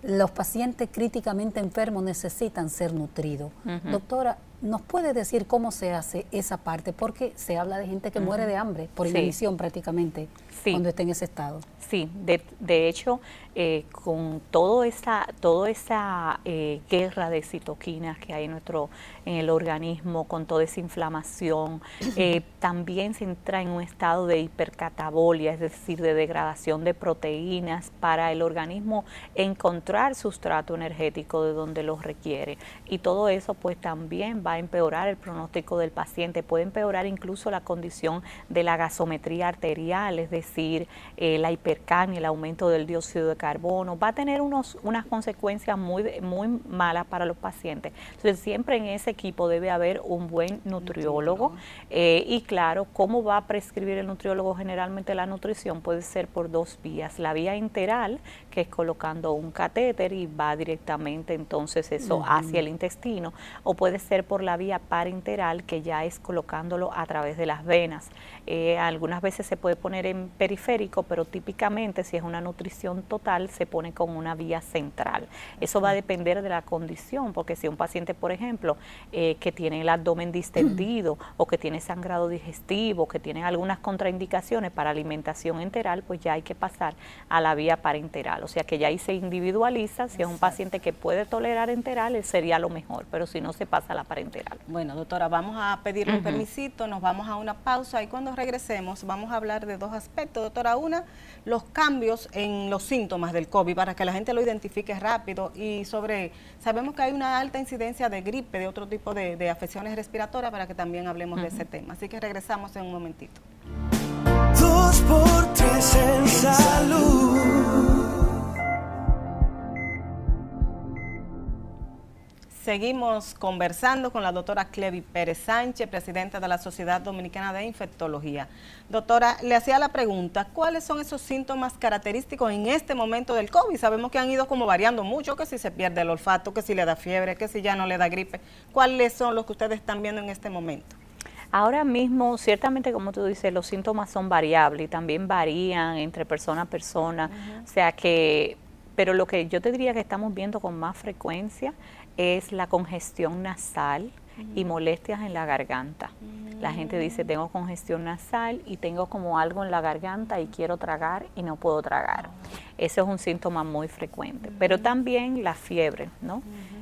los pacientes críticamente enfermos necesitan ser nutridos. Doctora, ¿nos puede decir cómo se hace esa parte? Porque se habla de gente que muere de hambre por inanición prácticamente cuando está en ese estado. Sí, de, de hecho, eh, con todo esa, toda esa eh, guerra de citoquinas que hay en, nuestro, en el organismo, con toda esa inflamación, eh, [clears throat] también se entra en un estado de hipercatabolia, es decir, de degradación de proteínas para el organismo encontrar sustrato energético de donde los requiere. Y todo eso pues también va a empeorar el pronóstico del paciente, puede empeorar incluso la condición de la gasometría arterial, es decir, la hipercamia, el aumento del dióxido de carbono carbono, va a tener unos, unas consecuencias muy, muy malas para los pacientes. Entonces, siempre en ese equipo debe haber un buen nutriólogo eh, y claro, ¿cómo va a prescribir el nutriólogo generalmente la nutrición? Puede ser por dos vías. La vía enteral, que es colocando un catéter y va directamente entonces eso hacia el intestino, o puede ser por la vía parenteral, que ya es colocándolo a través de las venas. Eh, algunas veces se puede poner en periférico, pero típicamente si es una nutrición total, se pone con una vía central. Eso va a depender de la condición, porque si un paciente, por ejemplo, eh, que tiene el abdomen distendido o que tiene sangrado digestivo, que tiene algunas contraindicaciones para alimentación enteral, pues ya hay que pasar a la vía parenteral. O sea que ya ahí se individualiza, si es un paciente que puede tolerar enteral, sería lo mejor, pero si no se pasa a la parenteral. Bueno, doctora, vamos a pedirle un permisito, nos vamos a una pausa y cuando regresemos vamos a hablar de dos aspectos. Doctora, una, los cambios en los síntomas del COVID para que la gente lo identifique rápido y sobre, sabemos que hay una alta incidencia de gripe, de otro tipo de, afecciones respiratorias para que también hablemos de ese tema. Así que regresamos en un momentito. Dos por tres en salud. Seguimos conversando con la doctora Clevi Pérez Sánchez, presidenta de la Sociedad Dominicana de Infectología. Doctora, le hacía la pregunta, ¿cuáles son esos síntomas característicos en este momento del COVID? Sabemos que han ido como variando mucho, que si se pierde el olfato, que si le da fiebre, que si ya no le da gripe. ¿Cuáles son los que ustedes están viendo en este momento? Ahora mismo, ciertamente, como tú dices, los síntomas son variables y también varían entre persona a persona. O sea que, pero lo que yo te diría que estamos viendo con más frecuencia es la congestión nasal y molestias en la garganta. La gente dice, tengo congestión nasal y tengo como algo en la garganta y quiero tragar y no puedo tragar. Ese es un síntoma muy frecuente. Pero también la fiebre, ¿no?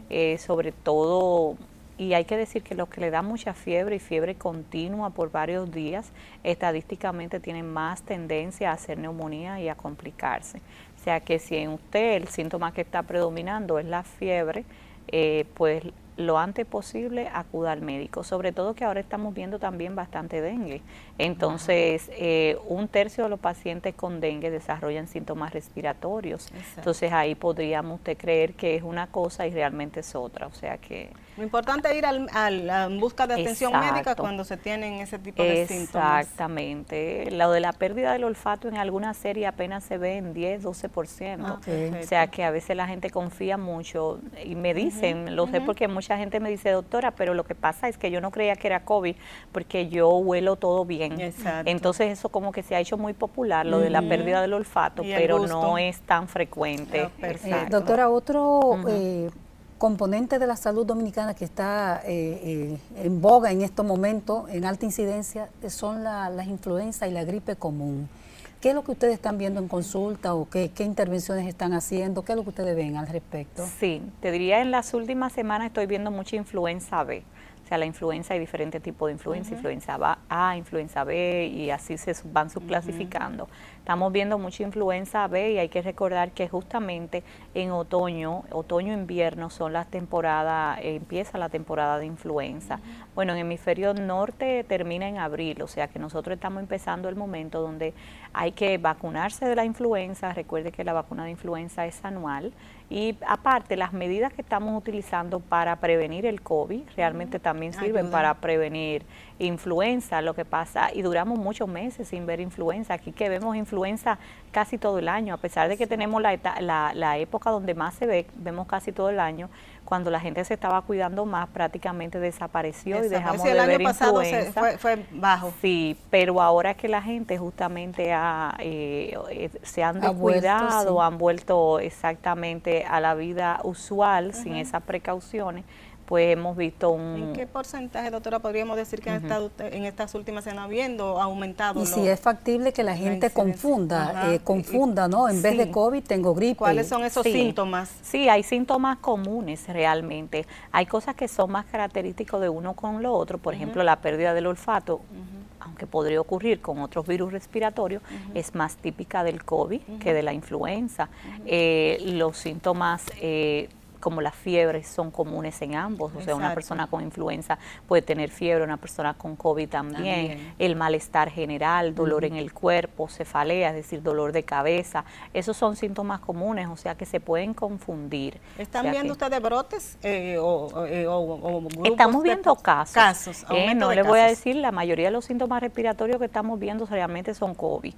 Eh, sobre todo, y hay que decir que los que le da mucha fiebre y fiebre continua por varios días, estadísticamente tienen más tendencia a hacer neumonía y a complicarse. O sea que si en usted el síntoma que está predominando es la fiebre, eh, pues lo antes posible acuda al médico, sobre todo que ahora estamos viendo también bastante dengue. Entonces, eh, un tercio de los pacientes con dengue desarrollan síntomas respiratorios. Entonces, ahí podríamos usted creer que es una cosa y realmente es otra. O sea que... Lo importante es ir al, al, en busca de atención médica cuando se tienen ese tipo de síntomas. Exactamente. Lo de la pérdida del olfato en alguna serie apenas se ve en 10, 12%. o sea que a veces la gente confía mucho y me dicen, lo sé porque mucha gente me dice, doctora, pero lo que pasa es que yo no creía que era COVID porque yo huelo todo bien. Entonces eso como que se ha hecho muy popular, lo de la pérdida del olfato, pero no es tan frecuente. Eh, doctora, otro componente de la salud dominicana que está eh, eh, en boga en estos momentos, en alta incidencia, son las influencias y la gripe común. ¿Qué es lo que ustedes están viendo en consulta o qué, qué, intervenciones están haciendo? ¿Qué es lo que ustedes ven al respecto? Sí, te diría en las últimas semanas estoy viendo mucha influenza B. O sea, la influenza hay diferentes tipos de influenza, influenza A, influenza B y así se van subclasificando. Estamos viendo mucha influenza B y hay que recordar que justamente en otoño, otoño-invierno son las temporadas, empieza la temporada de influenza. Bueno, en el hemisferio norte termina en abril, o sea que nosotros estamos empezando el momento donde hay que vacunarse de la influenza. Recuerde que la vacuna de influenza es anual y aparte las medidas que estamos utilizando para prevenir el COVID realmente también sirven para prevenir influenza, lo que pasa, y duramos muchos meses sin ver influenza. Aquí que vemos influenza casi todo el año, a pesar de que tenemos la, la, la época donde más se ve, vemos casi todo el año, cuando la gente se estaba cuidando más, prácticamente desapareció y dejamos de el ver año pasado fue, bajo. Sí, pero ahora que la gente justamente ha, eh, eh, se han descuidado, han vuelto exactamente a la vida usual sin esas precauciones, pues hemos visto un... ¿En qué porcentaje, doctora, podríamos decir que estado, en estas últimas semanas habiendo aumentado? Y si es factible que la gente confunda, eh, confunda, ¿no? En vez de COVID tengo gripe. ¿Cuáles son esos síntomas? Sí, hay síntomas comunes realmente. Hay cosas que son más característicos de uno con lo otro, por ejemplo, la pérdida del olfato. aunque podría ocurrir con otros virus respiratorios, es más típica del COVID que de la influenza. Eh, los síntomas eh, como las fiebres son comunes en ambos, o sea, una persona con influenza puede tener fiebre, una persona con COVID también, el malestar general, dolor en el cuerpo, cefalea, es decir, dolor de cabeza, esos son síntomas comunes, o sea, que se pueden confundir. ¿Están viendo ustedes brotes eh, o, eh, Estamos viendo casos. casos eh, no le voy a decir, la mayoría de los síntomas respiratorios que estamos viendo realmente son COVID,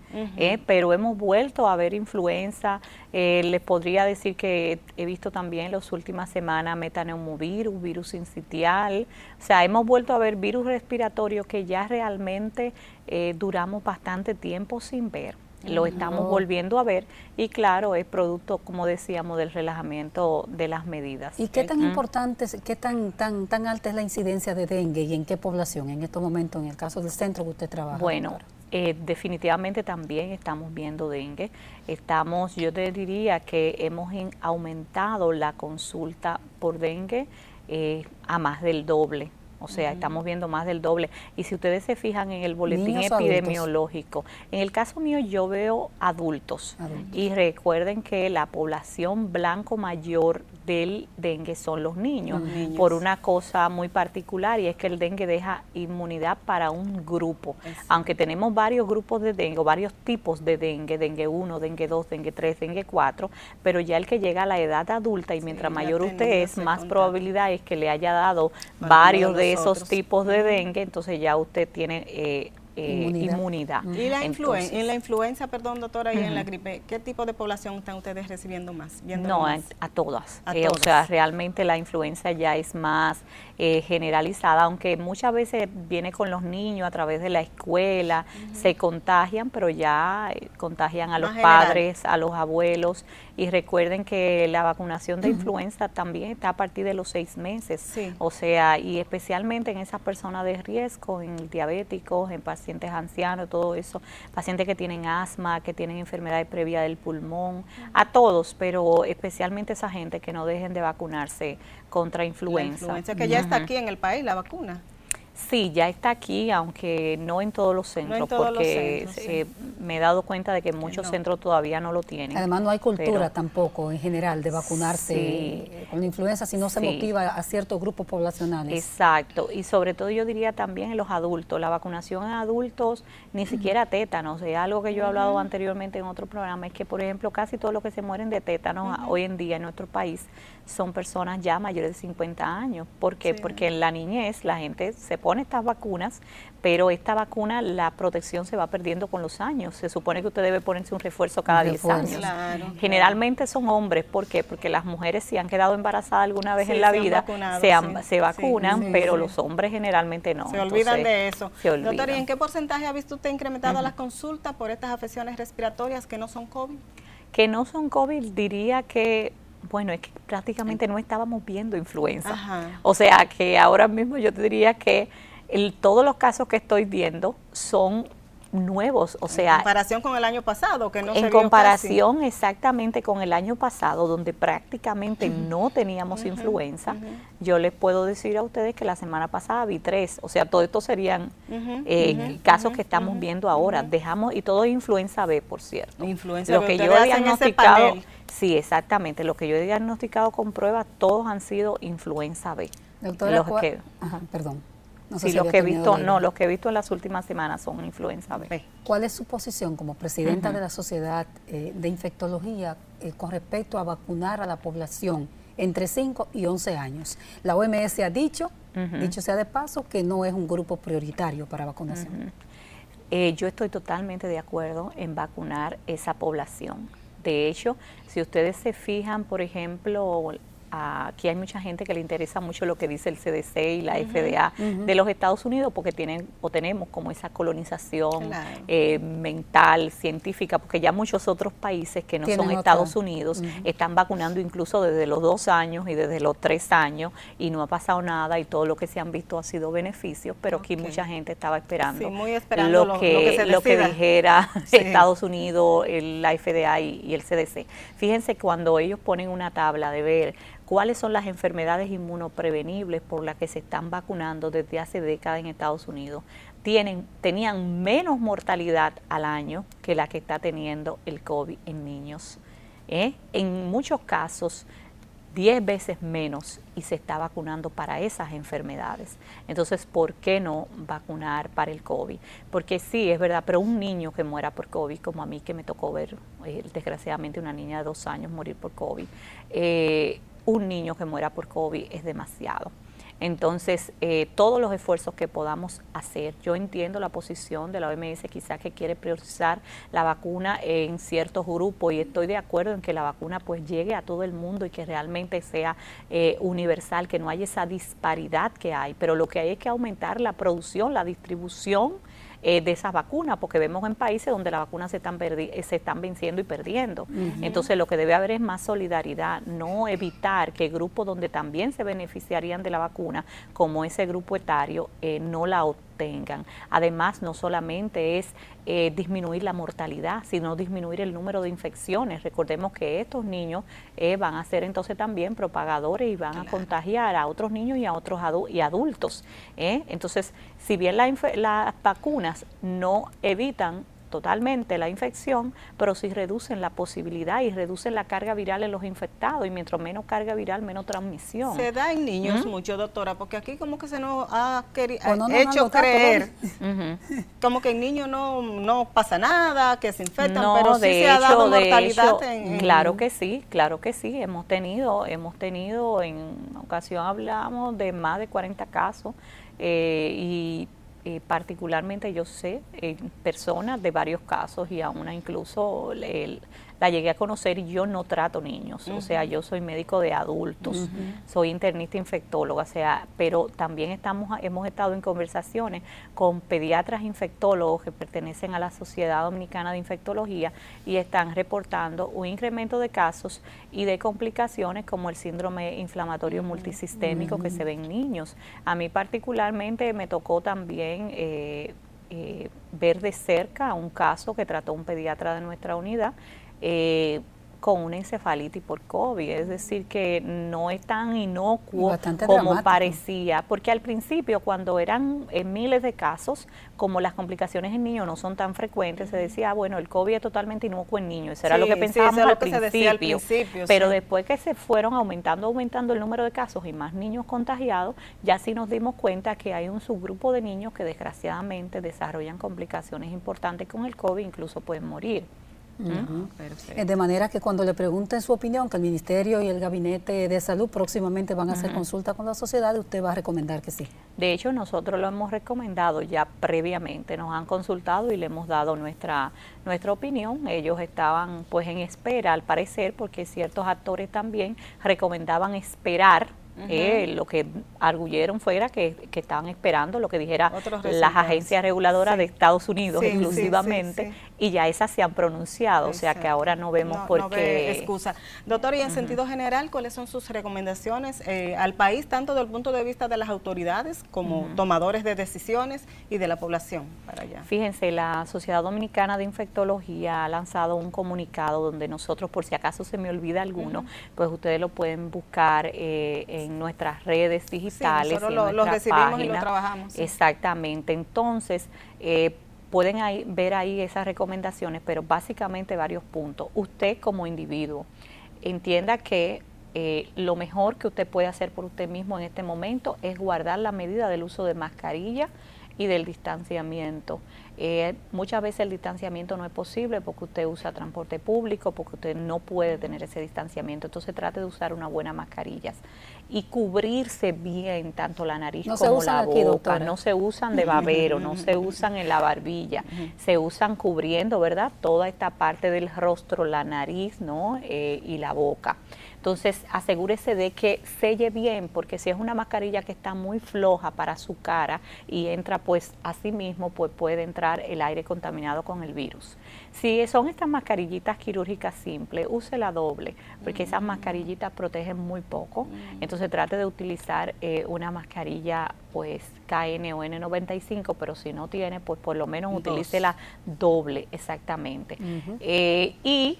pero hemos vuelto a ver influenza, les podría decir que he visto también los última semana metaneumovirus, virus incitial. O sea, hemos vuelto a ver virus respiratorios que ya realmente eh, duramos bastante tiempo sin ver. Lo estamos volviendo a ver y claro, es producto, como decíamos, del relajamiento de las medidas. ¿Y qué tan importante, qué tan, tan, tan alta es la incidencia de dengue y en qué población en estos momentos, en el caso del centro que usted trabaja? Bueno, eh, definitivamente también estamos viendo dengue. Estamos, yo te diría que hemos aumentado la consulta por dengue eh, a más del doble. O sea, estamos viendo más del doble. Y si ustedes se fijan en el boletín epidemiológico, en el caso mío yo veo adultos. Y recuerden que la población blanco mayor del dengue son los niños, por una cosa muy particular y es que el dengue deja inmunidad para un grupo. Aunque tenemos varios grupos de dengue, varios tipos de dengue, dengue 1, dengue 2, dengue 3, dengue 4, pero ya el que llega a la edad adulta y mientras mayor usted es, más probabilidad es que le haya dado varios de esos tipos de dengue, entonces ya usted tiene eh, eh, inmunidad. ¿Y la en la influenza, perdón, doctora, y en la gripe, qué tipo de población están ustedes recibiendo más? no, A, todas. Eh, o sea, realmente la influenza ya es más eh, generalizada, aunque muchas veces viene con los niños a través de la escuela, se contagian, pero ya contagian a los padres, a los abuelos. Y recuerden que la vacunación de influenza también está a partir de los seis meses. O sea, y especialmente en esas personas de riesgo, en diabéticos, en pacientes ancianos, todo eso, pacientes que tienen asma, que tienen enfermedades previa del pulmón, a todos, pero especialmente esa gente que no dejen de vacunarse contra influenza. influenza que ya está aquí en el país, la vacuna. Sí, ya está aquí, aunque no en todos los centros, porque eh, me he dado cuenta de que muchos centros todavía no lo tienen. Además no hay cultura tampoco en general de vacunarse con la influenza si no se motiva a ciertos grupos poblacionales. Exacto, y sobre todo yo diría también en los adultos, la vacunación en adultos, ni siquiera tétanos, es algo que yo he hablado anteriormente en otro programa, es que por ejemplo casi todos los que se mueren de tétanos hoy en día en nuestro país son personas ya mayores de 50 años. ¿Por qué? Porque en la niñez la gente se pone estas vacunas, pero esta vacuna, la protección se va perdiendo con los años. Se supone que usted debe ponerse un refuerzo cada 10 años. Generalmente son hombres, ¿por qué? Porque las mujeres si han quedado embarazadas alguna vez en la vida, se, se, vacunan, pero los hombres generalmente no. Se olvidan de eso. Doctor, ¿y en qué porcentaje ha visto usted incrementado las consultas por estas afecciones respiratorias que no son COVID? Que no son COVID, diría que bueno, es que prácticamente no estábamos viendo influenza. O sea que ahora mismo yo te diría que el, todos los casos que estoy viendo son nuevos, o sea... En comparación con el año pasado, que no En comparación exactamente con el año pasado, donde prácticamente no teníamos influenza, yo les puedo decir a ustedes que la semana pasada vi tres, o sea, todo esto serían eh, casos que estamos viendo ahora. Dejamos, y todo es influenza B, por cierto. Influenza Lo que yo he diagnosticado... Sí, exactamente. Lo que yo he diagnosticado con pruebas, todos han sido influenza B. Doctora, los que, perdón. No sí, los que he visto, no, los que he visto en las últimas semanas son influenza B. ¿Cuál es su posición como presidenta de la Sociedad eh, de Infectología eh, con respecto a vacunar a la población entre 5 y 11 años? La OMS ha dicho, dicho sea de paso, que no es un grupo prioritario para vacunación. Eh, yo estoy totalmente de acuerdo en vacunar esa población. De hecho, si ustedes se fijan, por ejemplo, aquí hay mucha gente que le interesa mucho lo que dice el CDC y la FDA de los Estados Unidos porque tienen o tenemos como esa colonización eh, mental, científica, porque ya muchos otros países que no son Estados Unidos están vacunando incluso desde los dos años y desde los tres años y no ha pasado nada y todo lo que se han visto ha sido beneficios, pero aquí mucha gente estaba esperando, lo, que, lo, que, dijera [laughs] Estados Unidos, la FDA y el CDC. Fíjense cuando ellos ponen una tabla de ver cuáles son las enfermedades inmunoprevenibles por las que se están vacunando desde hace décadas en Estados Unidos, tienen, tenían menos mortalidad al año que la que está teniendo el COVID en niños. ¿eh? En muchos casos, 10 veces menos y se está vacunando para esas enfermedades. Entonces, ¿por qué no vacunar para el COVID? Porque sí, es verdad, pero un niño que muera por COVID, como a mí que me tocó ver, eh, desgraciadamente, una niña de dos años morir por COVID, eh, un niño que muera por COVID es demasiado. Entonces, eh, todos los esfuerzos que podamos hacer, yo entiendo la posición de la OMS quizás que quiere priorizar la vacuna en ciertos grupos y estoy de acuerdo en que la vacuna pues llegue a todo el mundo y que realmente sea eh, universal, que no haya esa disparidad que hay, pero lo que hay es que aumentar la producción, la distribución eh, de esas vacunas, porque vemos en países donde las vacunas se están, eh, se están venciendo y perdiendo. Entonces lo que debe haber es más solidaridad, no evitar que grupos donde también se beneficiarían de la vacuna, como ese grupo etario, eh, no la tengan. Además, no solamente es eh, disminuir la mortalidad, sino disminuir el número de infecciones. Recordemos que estos niños eh, van a ser entonces también propagadores y van a contagiar a otros niños y a otros y adultos. ¿eh? Entonces, si bien las vacunas no evitan totalmente la infección, pero sí reducen la posibilidad y reducen la carga viral en los infectados y mientras menos carga viral, menos transmisión. Se da en niños mucho, doctora, porque aquí como que se nos ha, hecho creer [laughs] como que en niños no, no pasa nada, que se infectan, pero sí se ha dado mortalidad Claro que sí, claro que sí, hemos tenido, hemos tenido, en ocasión hablamos de más de 40 casos eh, y eh, particularmente yo sé personas de varios casos y aún incluso el, la llegué a conocer y yo no trato niños, o sea, yo soy médico de adultos, soy internista infectóloga, o sea, pero también estamos hemos estado en conversaciones con pediatras infectólogos que pertenecen a la Sociedad Dominicana de Infectología y están reportando un incremento de casos y de complicaciones como el síndrome inflamatorio multisistémico que se ve en niños. A mí particularmente me tocó también eh, eh, ver de cerca un caso que trató un pediatra de nuestra unidad eh, con una encefalitis por COVID, es decir, que no es tan inocuo como parecía, porque al principio cuando eran eh, miles de casos, como las complicaciones en niños no son tan frecuentes, se decía, ah, bueno, el COVID es totalmente inocuo en niños, eso era lo que pensábamos al, principio, pero después que se fueron aumentando, aumentando el número de casos y más niños contagiados, ya sí nos dimos cuenta que hay un subgrupo de niños que desgraciadamente desarrollan complicaciones importantes con el COVID, incluso pueden morir. Eh, de manera que cuando le pregunten su opinión, que el Ministerio y el Gabinete de Salud próximamente van a hacer consulta con la sociedad, usted va a recomendar que sí. De hecho, nosotros lo hemos recomendado ya previamente, nos han consultado y le hemos dado nuestra, nuestra opinión. Ellos estaban pues en espera, al parecer, porque ciertos actores también recomendaban esperar eh, lo que arguyeron fuera que, que, estaban esperando lo que dijera las agencias reguladoras de Estados Unidos exclusivamente y ya esas se han pronunciado, o sea que ahora no vemos por qué. excusa. Doctor, y en sentido general, ¿cuáles son sus recomendaciones eh, al país, tanto desde el punto de vista de las autoridades como tomadores de decisiones y de la población para allá? Fíjense, la Sociedad Dominicana de Infectología ha lanzado un comunicado donde nosotros, por si acaso se me olvida alguno, pues ustedes lo pueden buscar eh, en nuestras redes digitales. Sí, lo, recibimos y lo trabajamos. Exactamente. Entonces, eh, pueden ver ahí esas recomendaciones, pero básicamente varios puntos. Usted como individuo entienda que eh, lo mejor que usted puede hacer por usted mismo en este momento es guardar la medida del uso de mascarilla y del distanciamiento. Eh, muchas veces el distanciamiento no es posible porque usted usa transporte público, porque usted no puede tener ese distanciamiento. Entonces trate de usar una buena mascarilla y cubrirse bien tanto la nariz como la boca. no se usan de babero, no se usan en la barbilla, se usan cubriendo, ¿verdad? Toda esta parte del rostro, la nariz, ¿no? Eh, y la boca. Entonces, asegúrese de que selle bien, porque si es una mascarilla que está muy floja para su cara y entra pues así mismo, pues puede entrar el aire contaminado con el virus. Si son estas mascarillitas quirúrgicas simples, use la doble, porque esas mm. mascarillitas protegen muy poco. Mm. Entonces trate de utilizar eh, una mascarilla pues KN o N95, pero si no tiene, pues por lo menos utilice la doble, exactamente. Eh, y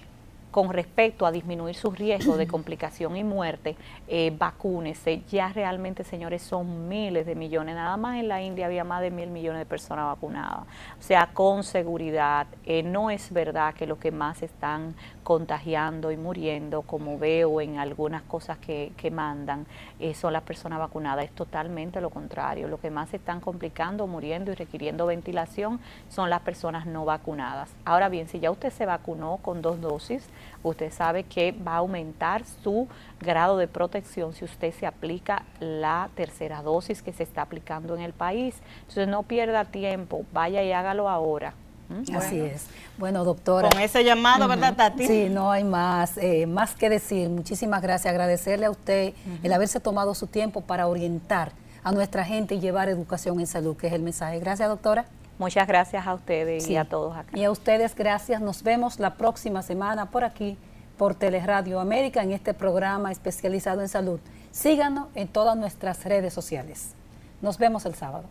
con respecto a disminuir su riesgo de complicación y muerte, eh, vacúnese. Ya realmente, señores, son miles de millones. Nada más en la India había más de mil millones de personas vacunadas. O sea, con seguridad, eh, no es verdad que los que más están contagiando y muriendo, como veo en algunas cosas que, que mandan, eh, son las personas vacunadas. Es totalmente lo contrario. Lo que más están complicando, muriendo y requiriendo ventilación son las personas no vacunadas. Ahora bien, si ya usted se vacunó con dos dosis, usted sabe que va a aumentar su grado de protección si usted se aplica la tercera dosis que se está aplicando en el país. Entonces no pierda tiempo, vaya y hágalo ahora. Así es. Bueno, doctora. Con ese llamado, ¿verdad, Tati? Sí, no hay más, eh, más que decir. Muchísimas gracias. Agradecerle a usted el haberse tomado su tiempo para orientar a nuestra gente y llevar educación en salud, que es el mensaje. Gracias, doctora. Muchas gracias a ustedes y a todos acá. Y a ustedes, gracias. Nos vemos la próxima semana por aquí, por Teleradio América, en este programa especializado en salud. Síganos en todas nuestras redes sociales. Nos vemos el sábado.